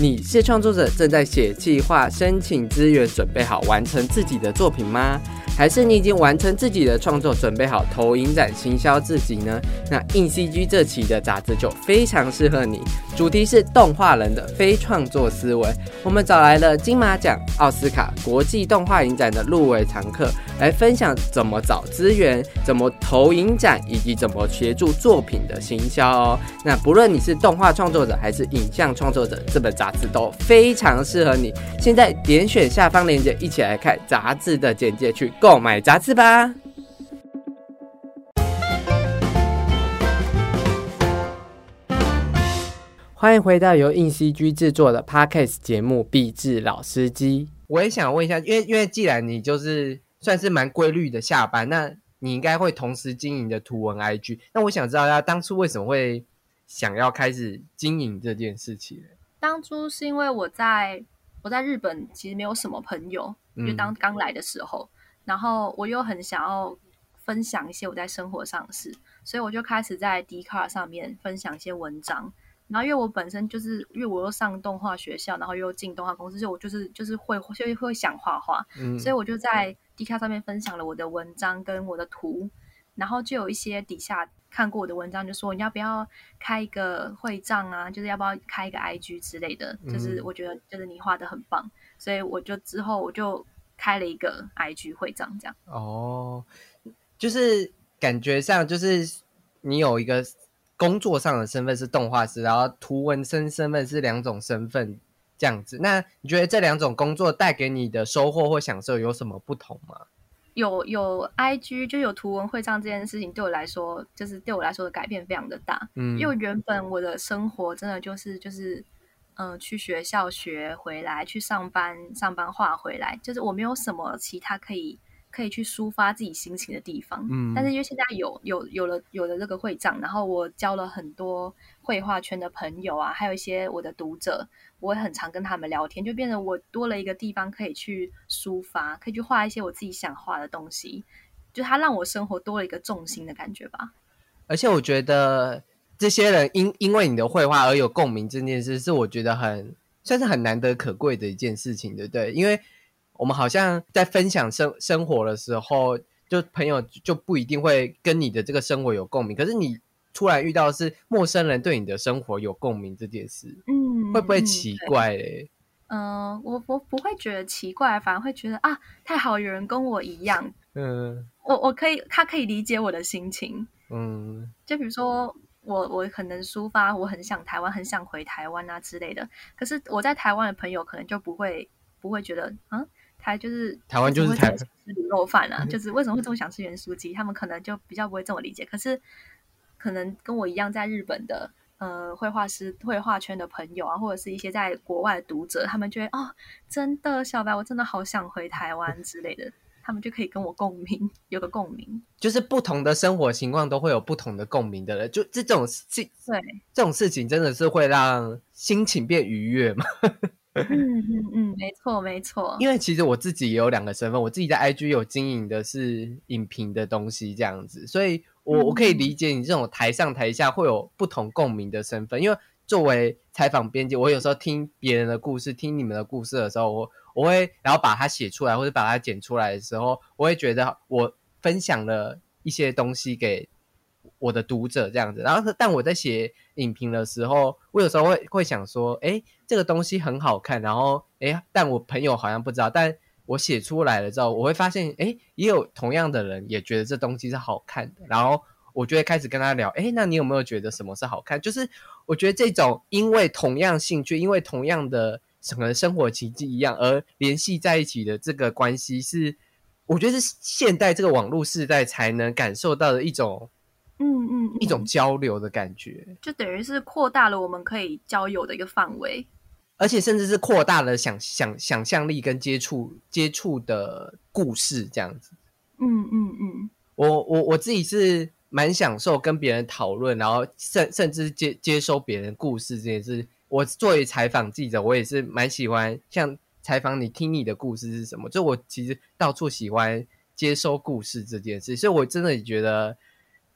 你是创作者，正在写计划、申请资源，准备好完成自己的作品吗？还是你已经完成自己的创作，准备好投影展行销自己呢？那硬 CG 这期的杂志就非常适合你，主题是动画人的非创作思维。我们找来了金马奖、奥斯卡、国际动画影展的入围常客，来分享怎么找资源、怎么投影展，以及怎么协助作品的行销哦。那不论你是动画创作者还是影像创作者，这本杂志都非常适合你。现在点选下方链接，一起来看杂志的简介去购。购买杂志吧！欢迎回到由硬 CG 制作的 Podcast 节目《壁纸老司机》。我也想问一下，因为因为既然你就是算是蛮规律的下班，那你应该会同时经营的图文 IG。那我想知道，他当初为什么会想要开始经营这件事情？当初是因为我在我在日本其实没有什么朋友，就当刚来的时候。然后我又很想要分享一些我在生活上的事，所以我就开始在 d c a r 上面分享一些文章。然后因为我本身就是因为我又上动画学校，然后又进动画公司，就我就是就是会就会想画画，所以我就在 d c a r 上面分享了我的文章跟我的图。然后就有一些底下看过我的文章，就说你要不要开一个会账啊？就是要不要开一个 IG 之类的？就是我觉得就是你画的很棒，所以我就之后我就。开了一个 IG 会长这样哦，就是感觉上就是你有一个工作上的身份是动画师，然后图文身身份是两种身份这样子。那你觉得这两种工作带给你的收获或享受有什么不同吗？有有 IG 就有图文会账这件事情对我来说，就是对我来说的改变非常的大。嗯，因为原本我的生活真的就是就是。嗯，去学校学回来，去上班上班画回来，就是我没有什么其他可以可以去抒发自己心情的地方。嗯，但是因为现在有有有了有了这个会长，然后我交了很多绘画圈的朋友啊，还有一些我的读者，我很常跟他们聊天，就变得我多了一个地方可以去抒发，可以去画一些我自己想画的东西，就它让我生活多了一个重心的感觉吧。而且我觉得。这些人因因为你的绘画而有共鸣，这件事是我觉得很算是很难得可贵的一件事情，对不对？因为我们好像在分享生生活的时候，就朋友就不一定会跟你的这个生活有共鸣，可是你突然遇到是陌生人对你的生活有共鸣这件事，嗯，会不会奇怪嘞？嗯，我我不会觉得奇怪，反而会觉得啊，太好，有人跟我一样，嗯，我我可以，他可以理解我的心情，嗯，就比如说。我我可能抒发我很想台湾，很想回台湾啊之类的。可是我在台湾的朋友可能就不会不会觉得，啊，台就是台湾就是台吃卤肉饭啊，就是为什么会这么想吃原酥鸡？他们可能就比较不会这么理解。可是可能跟我一样在日本的呃绘画师、绘画圈的朋友啊，或者是一些在国外的读者，他们觉得哦，真的小白，我真的好想回台湾之类的。他们就可以跟我共鸣，有个共鸣，就是不同的生活情况都会有不同的共鸣的人，就这种事，对这种事情真的是会让心情变愉悦嘛？嗯 嗯嗯，没错没错。因为其实我自己也有两个身份，我自己在 IG 有经营的是影评的东西这样子，所以我我可以理解你这种台上台下会有不同共鸣的身份。因为作为采访编辑，我有时候听别人的故事，听你们的故事的时候，我。我会，然后把它写出来，或者把它剪出来的时候，我会觉得我分享了一些东西给我的读者这样子。然后，但我在写影评的时候，我有时候会会想说，哎，这个东西很好看，然后，哎，但我朋友好像不知道。但我写出来了之后，我会发现，哎，也有同样的人也觉得这东西是好看的。然后，我就会开始跟他聊，哎，那你有没有觉得什么是好看？就是我觉得这种因为同样兴趣，因为同样的。整个生活奇迹一样，而联系在一起的这个关系是，我觉得是现代这个网络时代才能感受到的一种，嗯嗯，一种交流的感觉，就等于是扩大了我们可以交友的一个范围，而且甚至是扩大了想想想象力跟接触接触的故事这样子。嗯嗯嗯，我我我自己是蛮享受跟别人讨论，然后甚甚至接接收别人故事这件事。我作为采访记者，我也是蛮喜欢像采访你听你的故事是什么。就我其实到处喜欢接收故事这件事，所以我真的觉得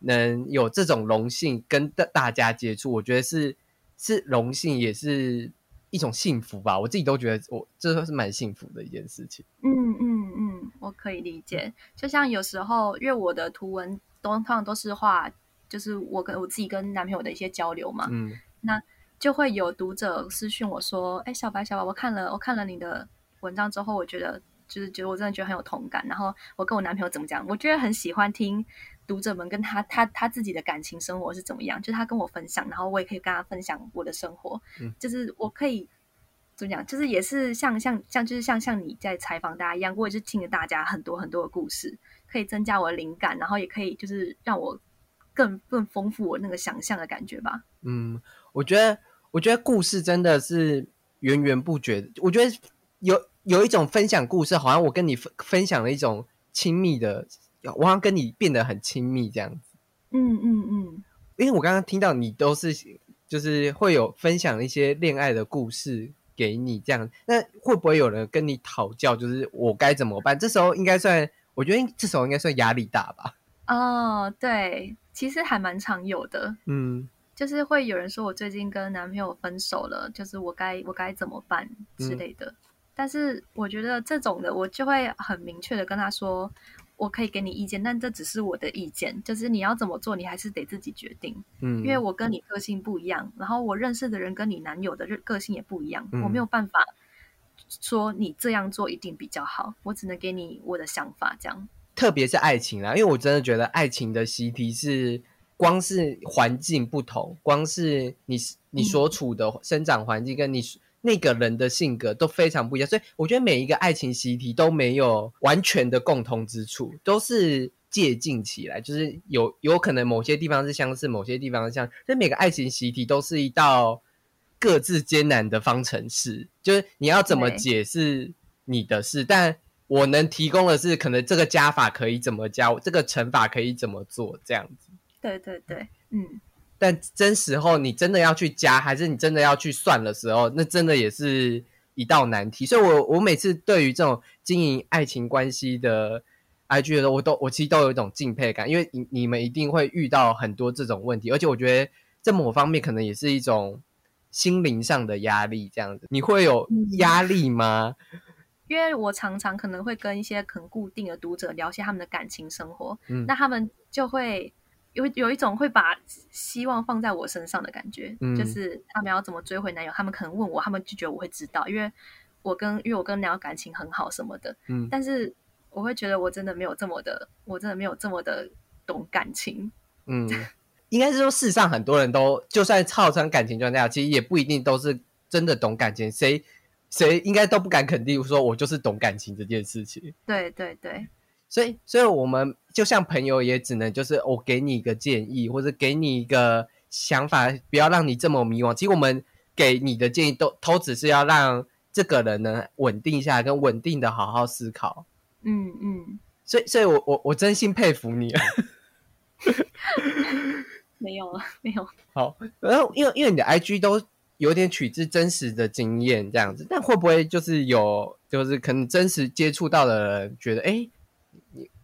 能有这种荣幸跟大大家接触，我觉得是是荣幸，也是一种幸福吧。我自己都觉得我这是蛮幸福的一件事情。嗯嗯嗯，我可以理解。就像有时候，因为我的图文都通常都是画，就是我跟我自己跟男朋友的一些交流嘛。嗯，那。就会有读者私讯我说：“哎，小白，小白，我看了我看了你的文章之后，我觉得就是觉得我真的觉得很有同感。然后我跟我男朋友怎么讲？我觉得很喜欢听读者们跟他他他自己的感情生活是怎么样，就是他跟我分享，然后我也可以跟他分享我的生活。嗯，就是我可以怎么讲？就是也是像像像就是像像你在采访大家一样，我也是听了大家很多很多的故事，可以增加我的灵感，然后也可以就是让我更更丰富我那个想象的感觉吧。嗯。”我觉得，我觉得故事真的是源源不绝。我觉得有有一种分享故事，好像我跟你分分享了一种亲密的，我好像跟你变得很亲密这样子。嗯嗯嗯。因为我刚刚听到你都是就是会有分享一些恋爱的故事给你这样，那会不会有人跟你讨教，就是我该怎么办？这时候应该算，我觉得这时候应该算压力大吧。哦，对，其实还蛮常有的。嗯。就是会有人说我最近跟男朋友分手了，就是我该我该怎么办之类的。但是我觉得这种的，我就会很明确的跟他说，我可以给你意见，但这只是我的意见，就是你要怎么做，你还是得自己决定。嗯，因为我跟你个性不一样，然后我认识的人跟你男友的个性也不一样，我没有办法说你这样做一定比较好，我只能给你我的想法。这样，特别是爱情啦，因为我真的觉得爱情的习题是。光是环境不同，光是你你所处的生长环境跟你那个人的性格都非常不一样，所以我觉得每一个爱情习题都没有完全的共同之处，都是借鉴起来，就是有有可能某些地方是相似，某些地方像，所以每个爱情习题都是一道各自艰难的方程式，就是你要怎么解释你的事，但我能提供的是，可能这个加法可以怎么加，这个乘法可以怎么做，这样子。对对对，嗯，但真时候你真的要去加，还是你真的要去算的时候，那真的也是一道难题。所以，我我每次对于这种经营爱情关系的 IG 的我都我其实都有一种敬佩感，因为你你们一定会遇到很多这种问题，而且我觉得在某方面可能也是一种心灵上的压力，这样子，你会有压力吗？因为我常常可能会跟一些很固定的读者聊些他们的感情生活，嗯，那他们就会有有一种会把希望放在我身上的感觉，嗯，就是他们要怎么追回男友，他们可能问我，他们就觉得我会知道，因为我跟因为我跟男友感情很好什么的，嗯，但是我会觉得我真的没有这么的，我真的没有这么的懂感情，嗯，应该是说世上很多人都就算号称感情专家，其实也不一定都是真的懂感情，谁？谁应该都不敢肯定说，我就是懂感情这件事情。对对对，所以所以我们就像朋友，也只能就是我给你一个建议，或者给你一个想法，不要让你这么迷惘。其实我们给你的建议都都只是要让这个人能稳定下来，跟稳定的好好思考。嗯嗯，所以所以我我我真心佩服你。没有了，没有。好，然后因为因为你的 IG 都。有点取自真实的经验这样子，但会不会就是有，就是可能真实接触到的人觉得，哎，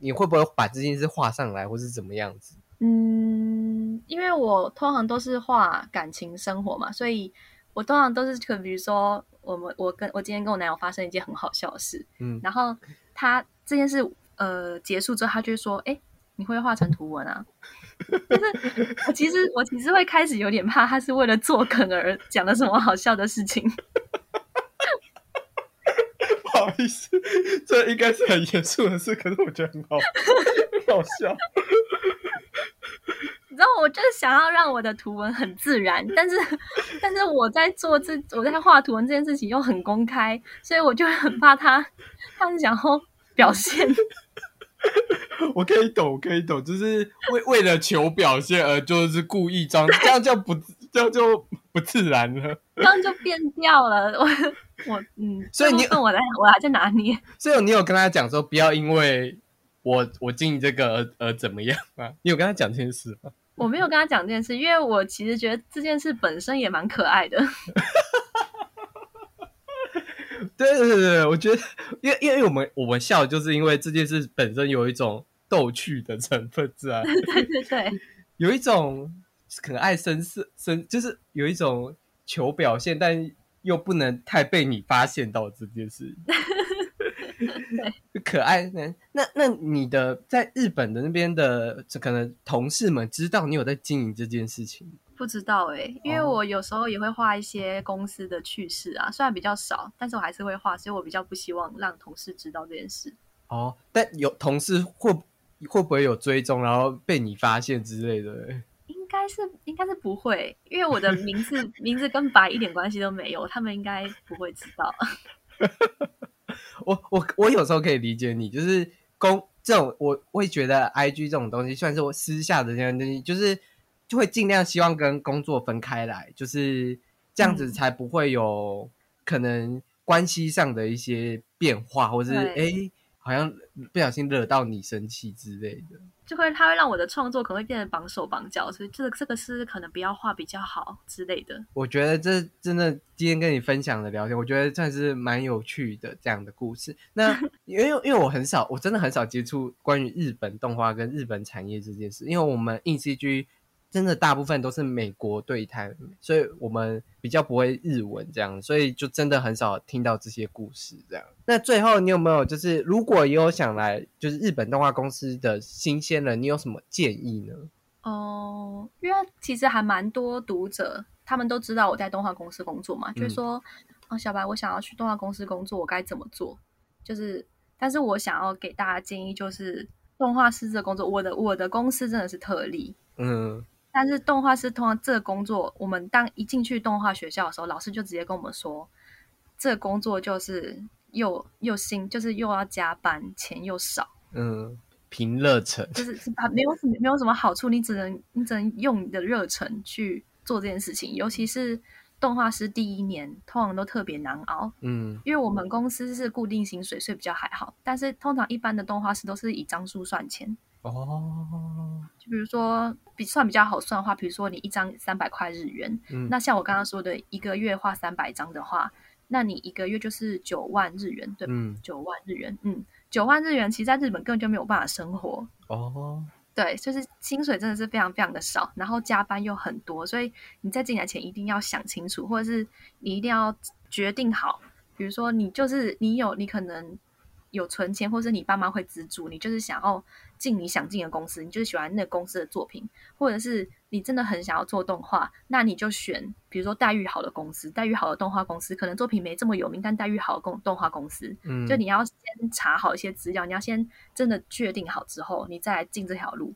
你你会不会把这件事画上来，或是怎么样子？嗯，因为我通常都是画感情生活嘛，所以我通常都是可，比如说，我们我跟我今天跟我男友发生一件很好笑的事，嗯，然后他这件事呃结束之后，他就会说，哎。你会画成图文啊？但是我其实我其实会开始有点怕，他是为了做梗而讲了什么好笑的事情。不好意思，这应该是很严肃的事，可是我觉得很好，很 好笑。你知道，我就是想要让我的图文很自然，但是但是我在做这我在画图文这件事情又很公开，所以我就很怕他，他是想要表现。我可以懂，我可以懂，就是为为了求表现而就是故意装，这样就不这样就不自然了，这样就变掉了。我我嗯，所以你问我来，我还在拿捏。所以你有跟他讲说，不要因为我我经营这个而而怎么样吗？你有跟他讲这件事吗？我没有跟他讲这件事，因为我其实觉得这件事本身也蛮可爱的。对对对对，我觉得，因为因为我们我们笑，就是因为这件事本身有一种逗趣的成分在，对对对，有一种可爱深色深，就是有一种求表现，但又不能太被你发现到这件事，对，可爱。那那那你的在日本的那边的，可能同事们知道你有在经营这件事情。不知道哎，因为我有时候也会画一些公司的趣事啊，虽然比较少，但是我还是会画，所以我比较不希望让同事知道这件事。哦，但有同事会会不会有追踪，然后被你发现之类的？应该是应该是不会，因为我的名字 名字跟白一点关系都没有，他们应该不会知道。我我我有时候可以理解你，就是公这种，我会觉得 I G 这种东西算是我私下的这样东西，就是。就会尽量希望跟工作分开来，就是这样子才不会有可能关系上的一些变化，或者是哎，好像不小心惹到你生气之类的，就会它会让我的创作可能会变得绑手绑脚，所以这个这个是可能不要画比较好之类的。我觉得这真的今天跟你分享的聊天，我觉得算是蛮有趣的这样的故事。那 因为因为我很少，我真的很少接触关于日本动画跟日本产业这件事，因为我们硬 CG。真的大部分都是美国对台，所以我们比较不会日文这样，所以就真的很少听到这些故事这样。那最后你有没有就是，如果有想来就是日本动画公司的新鲜人，你有什么建议呢？哦，因为其实还蛮多读者，他们都知道我在动画公司工作嘛，就是说，哦，小白，我想要去动画公司工作，我该怎么做？就是，但是我想要给大家建议，就是动画师这工作，我的我的公司真的是特例，嗯。但是动画师通常这个工作，我们当一进去动画学校的时候，老师就直接跟我们说，这个工作就是又又新，就是又要加班，钱又少。嗯，凭热忱，就是啊，没有什么没有什么好处，你只能你只能用你的热忱去做这件事情。尤其是动画师第一年，通常都特别难熬。嗯，因为我们公司是固定薪水，所以比较还好。但是通常一般的动画师都是以张数算钱。哦，就比如说比算比较好算的话，比如说你一张三百块日元，那像我刚刚说的一个月画三百张的话，那你一个月就是九万日元，对，九万日元，嗯，九万日元，其实在日本根本就没有办法生活。哦，对，就是薪水真的是非常非常的少，然后加班又很多，所以你在进来前一定要想清楚，或者是你一定要决定好，比如说你就是你有你可能。有存钱，或是你爸妈会资助你，就是想要进你想进的公司，你就是喜欢那个公司的作品，或者是你真的很想要做动画，那你就选，比如说待遇好的公司，待遇好的动画公司，可能作品没这么有名，但待遇好的动动画公司，嗯，就你要先查好一些资料，你要先真的确定好之后，你再来进这条路。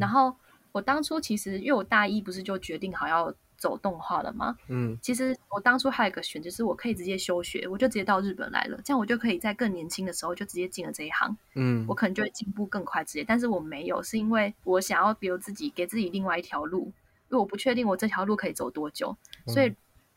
然后我当初其实因为我大一不是就决定好要。走动画了吗？嗯，其实我当初还有一个选择，是我可以直接休学，我就直接到日本来了，这样我就可以在更年轻的时候就直接进了这一行。嗯，我可能就会进步更快直接，但是我没有，是因为我想要比如自己给自己另外一条路，因为我不确定我这条路可以走多久，所以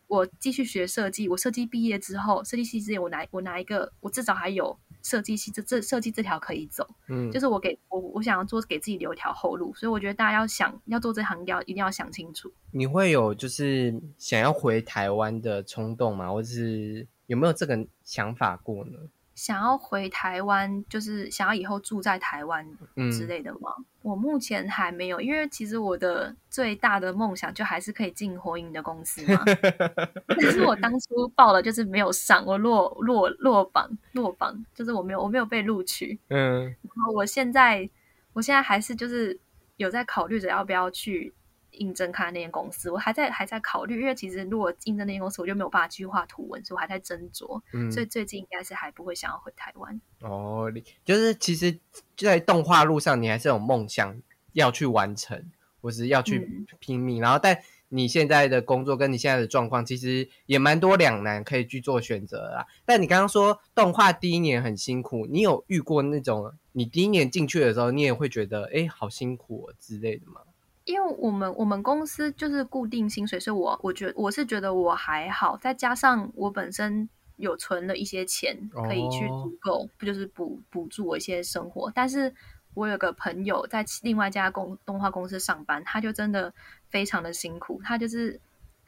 我继续学设计。我设计毕业之后，设计系之前我拿我拿一个，我至少还有。设计系这这设计这条可以走，嗯，就是我给我我想要做给自己留一条后路，所以我觉得大家要想要做这行要一定要想清楚。你会有就是想要回台湾的冲动吗？或者是有没有这个想法过呢？想要回台湾，就是想要以后住在台湾之类的吗？我目前还没有，因为其实我的最大的梦想就还是可以进火影的公司嘛。但是我当初报了，就是没有上，我落落落榜，落榜，就是我没有我没有被录取。嗯，然后我现在我现在还是就是有在考虑着要不要去。应征看那间公司，我还在还在考虑，因为其实如果应征那间公司，我就没有办法继续画图文，所以我还在斟酌。嗯，所以最近应该是还不会想要回台湾。哦，你就是其实就在动画路上，你还是有梦想要去完成，或是要去拼命。然后，但你现在的工作跟你现在的状况，其实也蛮多两难可以去做选择啦。但你刚刚说动画第一年很辛苦，你有遇过那种你第一年进去的时候，你也会觉得哎，好辛苦之类的吗？因为我们我们公司就是固定薪水，所以我我觉我是觉得我还好，再加上我本身有存了一些钱，可以去足够，不就是补补助我一些生活。但是我有个朋友在另外一家公动画公司上班，他就真的非常的辛苦，他就是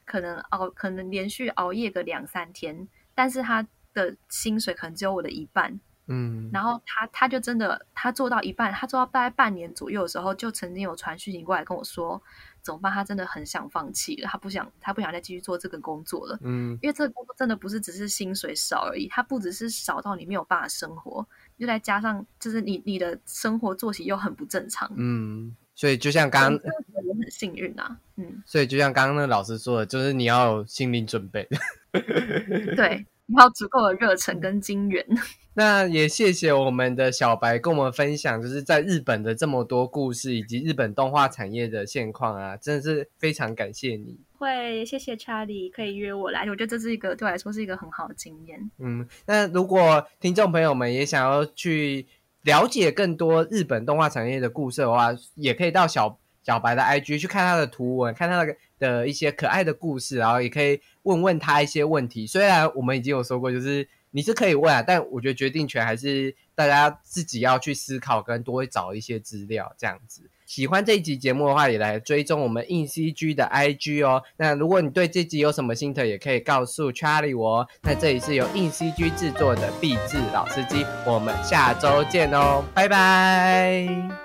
可能熬，可能连续熬夜个两三天，但是他的薪水可能只有我的一半。嗯，然后他他就真的，他做到一半，他做到大概半年左右的时候，就曾经有传讯息过来跟我说，怎么办？他真的很想放弃了，他不想，他不想再继续做这个工作了。嗯，因为这个工作真的不是只是薪水少而已，他不只是少到你没有办法生活，又再加上就是你你的生活作息又很不正常。嗯，所以就像刚刚，我很幸运啊。嗯，所以就像刚刚那老师说的，就是你要有心理准备。对。你要足够的热忱跟金源。那也谢谢我们的小白跟我们分享，就是在日本的这么多故事，以及日本动画产业的现况啊，真的是非常感谢你。会谢谢查理可以约我来，我觉得这是一个对我来说是一个很好的经验。嗯，那如果听众朋友们也想要去了解更多日本动画产业的故事的话，也可以到小小白的 IG 去看他的图文，看他的的一些可爱的故事，然后也可以。问问他一些问题，虽然我们已经有说过，就是你是可以问啊，但我觉得决定权还是大家自己要去思考，跟多找一些资料这样子。喜欢这一集节目的话，也来追踪我们硬 CG 的 IG 哦。那如果你对这集有什么心得，也可以告诉 Charlie 我。那这里是由硬 CG 制作的壁纸老司机，我们下周见哦，拜拜。